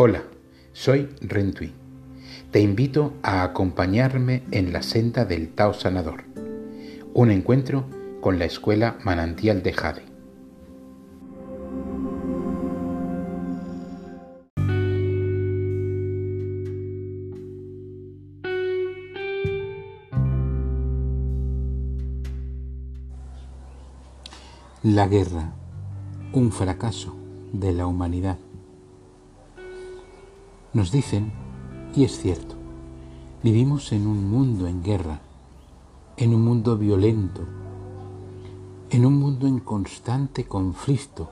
Hola, soy Rentui. Te invito a acompañarme en la senda del Tao Sanador, un encuentro con la escuela Manantial de Jade. La guerra, un fracaso de la humanidad. Nos dicen, y es cierto, vivimos en un mundo en guerra, en un mundo violento, en un mundo en constante conflicto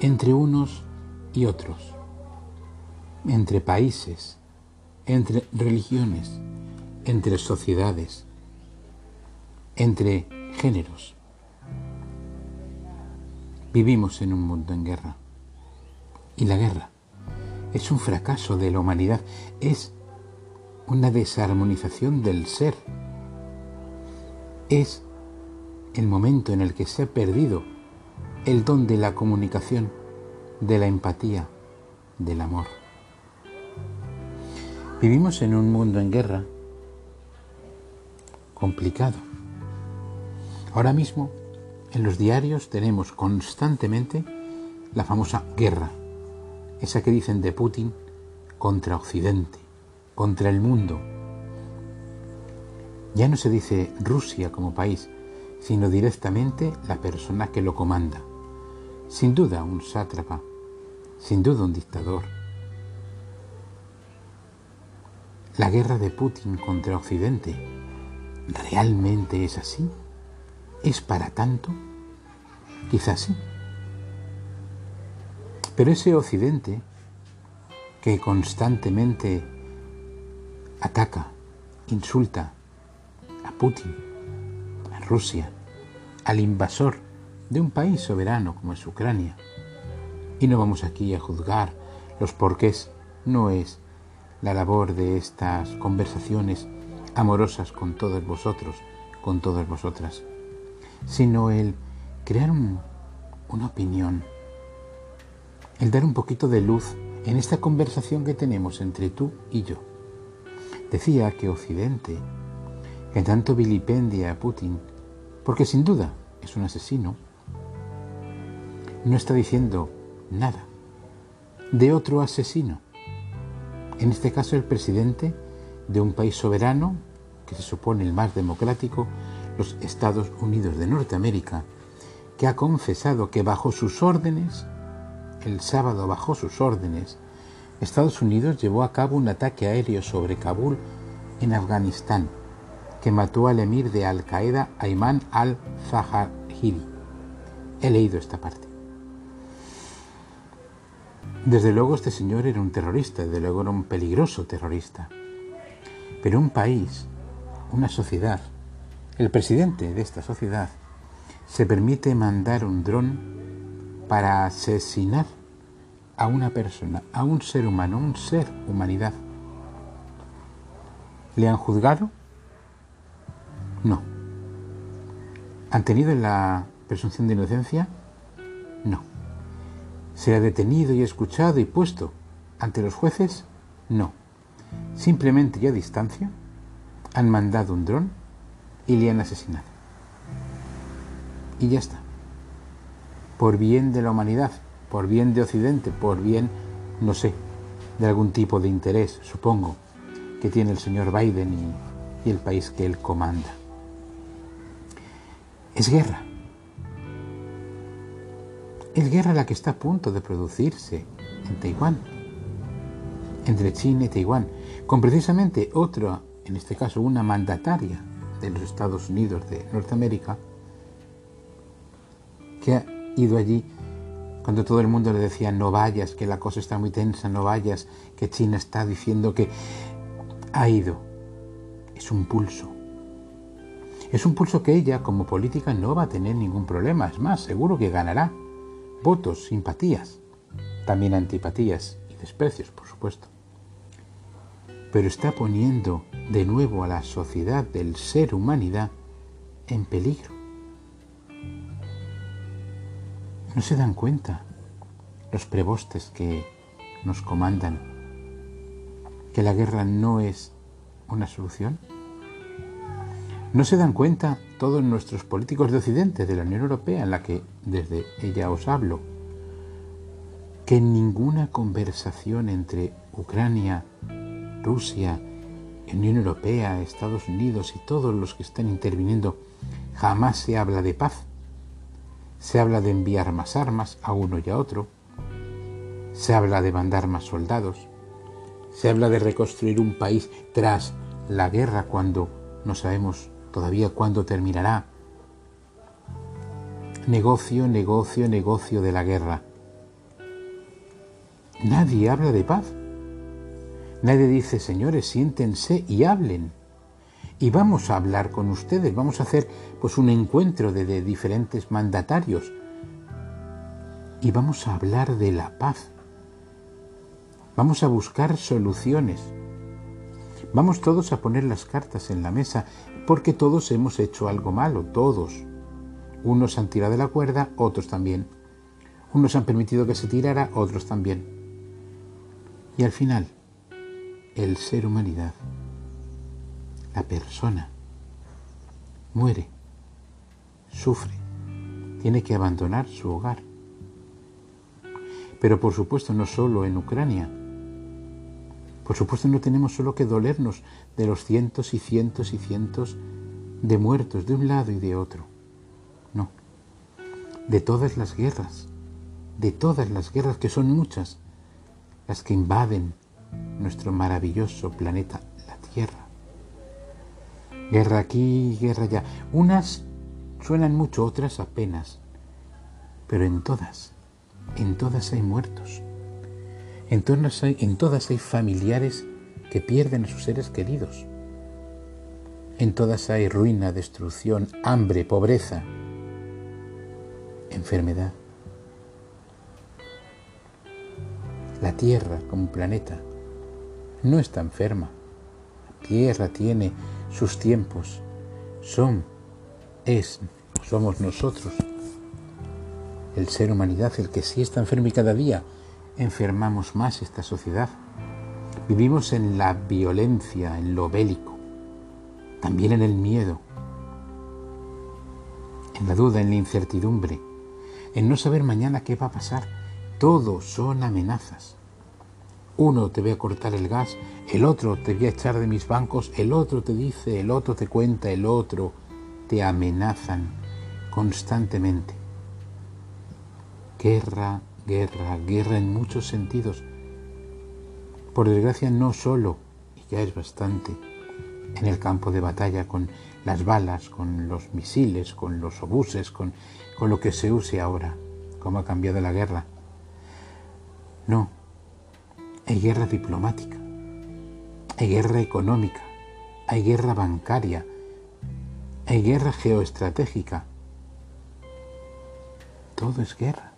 entre unos y otros, entre países, entre religiones, entre sociedades, entre géneros. Vivimos en un mundo en guerra. Y la guerra es un fracaso de la humanidad, es una desarmonización del ser. Es el momento en el que se ha perdido el don de la comunicación, de la empatía, del amor. Vivimos en un mundo en guerra complicado. Ahora mismo en los diarios tenemos constantemente la famosa guerra esa que dicen de Putin contra Occidente, contra el mundo. Ya no se dice Rusia como país, sino directamente la persona que lo comanda. Sin duda un sátrapa, sin duda un dictador. La guerra de Putin contra Occidente, ¿realmente es así? ¿Es para tanto? Quizás sí. Pero ese Occidente que constantemente ataca, insulta a Putin, a Rusia, al invasor de un país soberano como es Ucrania. Y no vamos aquí a juzgar los porqués, no es la labor de estas conversaciones amorosas con todos vosotros, con todas vosotras, sino el crear una opinión el dar un poquito de luz en esta conversación que tenemos entre tú y yo. Decía que Occidente, que tanto vilipendia a Putin, porque sin duda es un asesino, no está diciendo nada de otro asesino. En este caso el presidente de un país soberano, que se supone el más democrático, los Estados Unidos de Norteamérica, que ha confesado que bajo sus órdenes el sábado bajo sus órdenes, Estados Unidos llevó a cabo un ataque aéreo sobre Kabul en Afganistán, que mató al emir de Al Qaeda Ayman al-Zawahiri. He leído esta parte. Desde luego este señor era un terrorista, desde luego era un peligroso terrorista. Pero un país, una sociedad, el presidente de esta sociedad, se permite mandar un dron para asesinar a una persona, a un ser humano, un ser humanidad. ¿Le han juzgado? No. ¿Han tenido la presunción de inocencia? No. ¿Se ha detenido y escuchado y puesto ante los jueces? No. Simplemente y a distancia han mandado un dron y le han asesinado. Y ya está por bien de la humanidad, por bien de Occidente, por bien, no sé, de algún tipo de interés, supongo, que tiene el señor Biden y, el país que él comanda. Es guerra. Es guerra la que está a punto de producirse en Taiwán, entre China y Taiwán, con precisamente otra, en este caso una mandataria de los Estados Unidos de Norteamérica, que ido allí cuando todo el mundo le decía no vayas, que la cosa está muy tensa, no vayas, que China está diciendo que ha ido. Es un pulso. Es un pulso que ella como política no va a tener ningún problema. Es más, seguro que ganará votos, simpatías, también antipatías y desprecios, por supuesto. Pero está poniendo de nuevo a la sociedad del ser humanidad en peligro. No se dan cuenta los prebostes que nos comandan que la guerra no es una solución? ¿No se dan cuenta todos nuestros políticos de Occidente, de la Unión Europea, en la que desde ella os hablo, que ninguna conversación entre Ucrania, Rusia, Unión Europea, Estados Unidos y todos los que están interviniendo, jamás se habla de paz? Se habla de enviar más armas a uno y a otro, se habla de mandar más soldados, se habla de reconstruir un país tras la guerra cuando no sabemos todavía cuándo terminará. Negocio, negocio, negocio de la guerra. Nadie habla de paz. Nadie dice, señores, siéntense y hablen. Y vamos a hablar con ustedes, vamos a hacer pues un encuentro de, de diferentes mandatarios. Y vamos a hablar de la paz. Vamos a buscar soluciones. Vamos todos a poner las cartas en la mesa, porque todos hemos hecho algo malo, todos. Unos han tirado de la cuerda, otros también. Unos han permitido que se tirara, otros también. Y al final, el ser humanidad, la persona, muere, sufre, tiene que abandonar su hogar. Pero por supuesto no solo en Ucrania, por supuesto no tenemos solo que dolernos de los cientos y cientos y cientos de muertos de un lado y de otro. No. De todas las guerras, de todas las guerras que son muchas, las que invaden nuestro maravilloso planeta. Guerra aquí, guerra allá. Unas suenan mucho, otras apenas. Pero en todas, en todas hay muertos. En todas hay, en todas hay familiares que pierden a sus seres queridos. En todas hay ruina, destrucción, hambre, pobreza, enfermedad. La Tierra como planeta no está enferma. La Tierra tiene sus tiempos. Son, es, somos nosotros, el ser humanidad, el que sí está enfermo y cada día enfermamos más esta sociedad. Vivimos en la violencia, en lo bélico, también en el miedo, en la duda, en la incertidumbre, en no saber mañana qué va a pasar. Todo son amenazas. Uno te ve a cortar el gas, el otro te ve a echar de mis bancos, el otro te dice, el otro te cuenta, el otro te amenazan constantemente. Guerra, guerra, guerra en muchos sentidos. Por desgracia no solo, y ya es bastante, en el campo de batalla con las balas, con los misiles, con los obuses, con, con lo que se use ahora, cómo ha cambiado la guerra. No, hay guerra diplomática, hay guerra económica, hay guerra bancaria, hay guerra geoestratégica. Todo es guerra.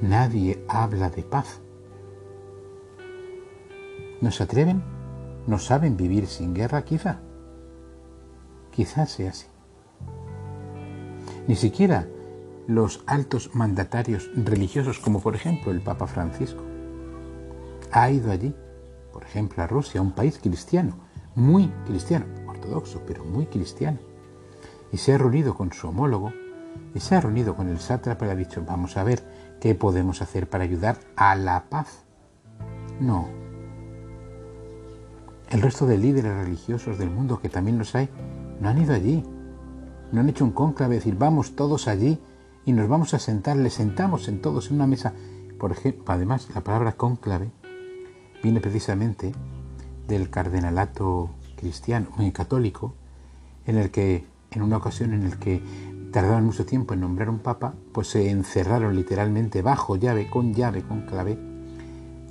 Nadie habla de paz. ¿No se atreven? ¿No saben vivir sin guerra quizá? Quizás sea así. Ni siquiera los altos mandatarios religiosos, como por ejemplo el Papa Francisco, ha ido allí, por ejemplo a Rusia, un país cristiano, muy cristiano, ortodoxo, pero muy cristiano, y se ha reunido con su homólogo, y se ha reunido con el sátrapa y ha dicho, vamos a ver, ¿Qué podemos hacer para ayudar a la paz? No. El resto de líderes religiosos del mundo, que también los hay, no han ido allí. No han hecho un cónclave, decir, vamos todos allí y nos vamos a sentar, les sentamos en todos en una mesa. Por ejemplo, además, la palabra cónclave viene precisamente del cardenalato cristiano, muy católico, en el que, en una ocasión en el que tardaron mucho tiempo en nombrar un papa, pues se encerraron literalmente bajo llave, con llave, con clave,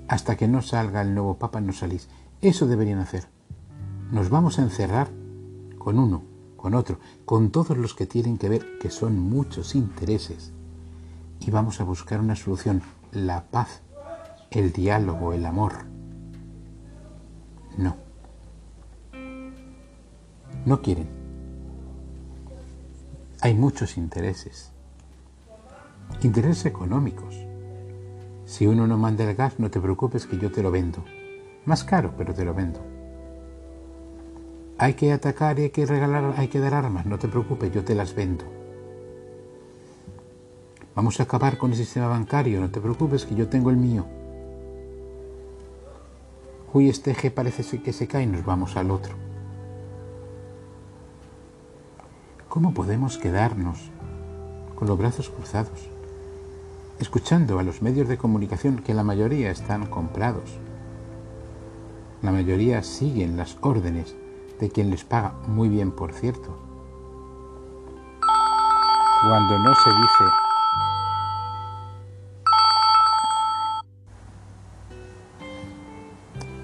hasta que no salga el nuevo papa no salís. Eso deberían hacer. Nos vamos a encerrar con uno, con otro, con todos los que tienen que ver, que son muchos intereses, y vamos a buscar una solución, la paz, el diálogo, el amor. No. No quieren. Hay muchos intereses. Intereses económicos. Si uno no manda el gas, no te preocupes que yo te lo vendo. Más caro, pero te lo vendo. Hay que atacar y hay que regalar, hay que dar armas, no te preocupes, yo te las vendo. Vamos a acabar con el sistema bancario, no te preocupes que yo tengo el mío. Uy, este eje parece que se cae y nos vamos al otro. ¿Cómo podemos quedarnos con los brazos cruzados, escuchando a los medios de comunicación que la mayoría están comprados? La mayoría siguen las órdenes de quien les paga muy bien, por cierto. Cuando no se dice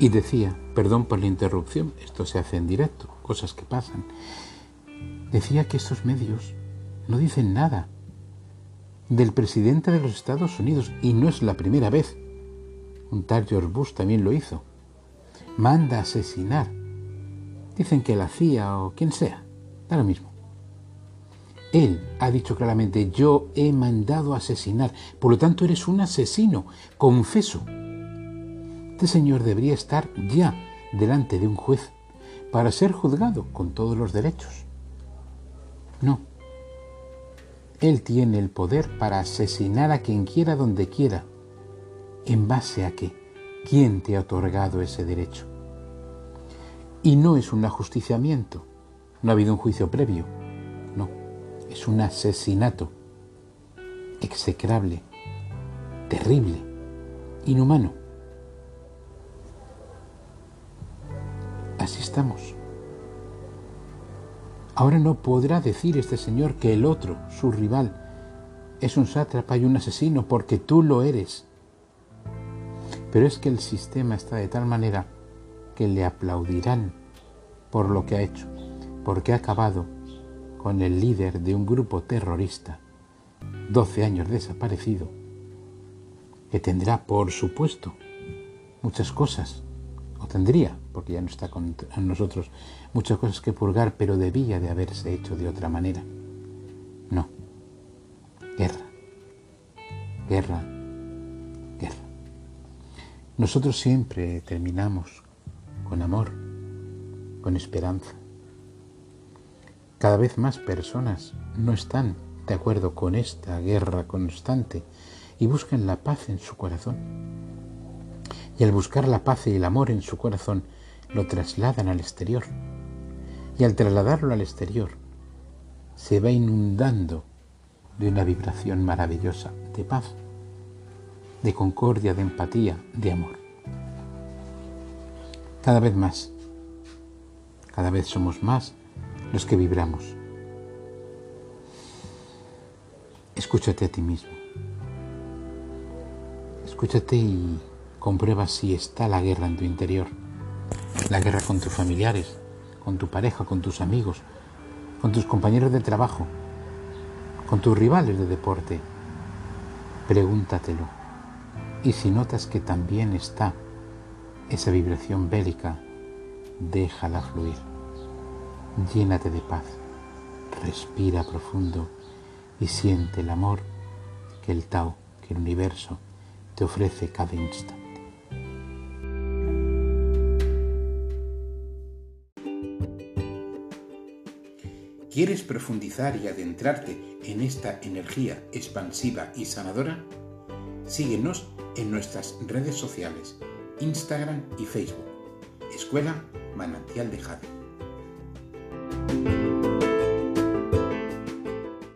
Y decía, perdón por la interrupción, esto se hace en directo, cosas que pasan. Decía que estos medios no dicen nada del presidente de los Estados Unidos y no es la primera vez. Un tal George Bush también lo hizo. Manda asesinar. Dicen que la CIA o quien sea, da lo mismo. Él ha dicho claramente, yo he mandado asesinar, por lo tanto eres un asesino, confeso. Este señor debería estar ya delante de un juez para ser juzgado con todos los derechos. No. Él tiene el poder para asesinar a quien quiera donde quiera. ¿En base a qué? ¿Quién te ha otorgado ese derecho? Y no es un ajusticiamiento. No ha habido un juicio previo. No. Es un asesinato. Execrable. Terrible. Inhumano. Ahora no podrá decir este señor que el otro, su rival, es un sátrapa y un asesino porque tú lo eres. Pero es que el sistema está de tal manera que le aplaudirán por lo que ha hecho, porque ha acabado con el líder de un grupo terrorista, 12 años desaparecido, que tendrá, por supuesto, muchas cosas o tendría, porque ya no está con nosotros, muchas cosas que purgar, pero debía de haberse hecho de otra manera. No. Guerra. Guerra. Guerra. Nosotros siempre terminamos con amor, con esperanza. Cada vez más personas no están de acuerdo con esta guerra constante y buscan la paz en su corazón y al buscar la paz y el amor en su corazón lo trasladan al exterior. Y al trasladarlo al exterior se va inundando de una vibración maravillosa de paz, de concordia, de empatía, de amor. Cada vez más, cada vez somos más los que vibramos. Escúchate a ti mismo. Escúchate y comprueba si está la guerra en tu interior. La guerra con tus familiares, con tu pareja, con tus amigos, con tus compañeros de trabajo, con tus rivales de deporte. Pregúntatelo. Y si notas que también está esa vibración bélica, déjala fluir. Llénate de paz. Respira profundo y siente el amor que el Tao, que el universo te ofrece cada instante. ¿Quieres profundizar y adentrarte en esta energía expansiva y sanadora? Síguenos en nuestras redes sociales, Instagram y Facebook. Escuela Manantial de Jade.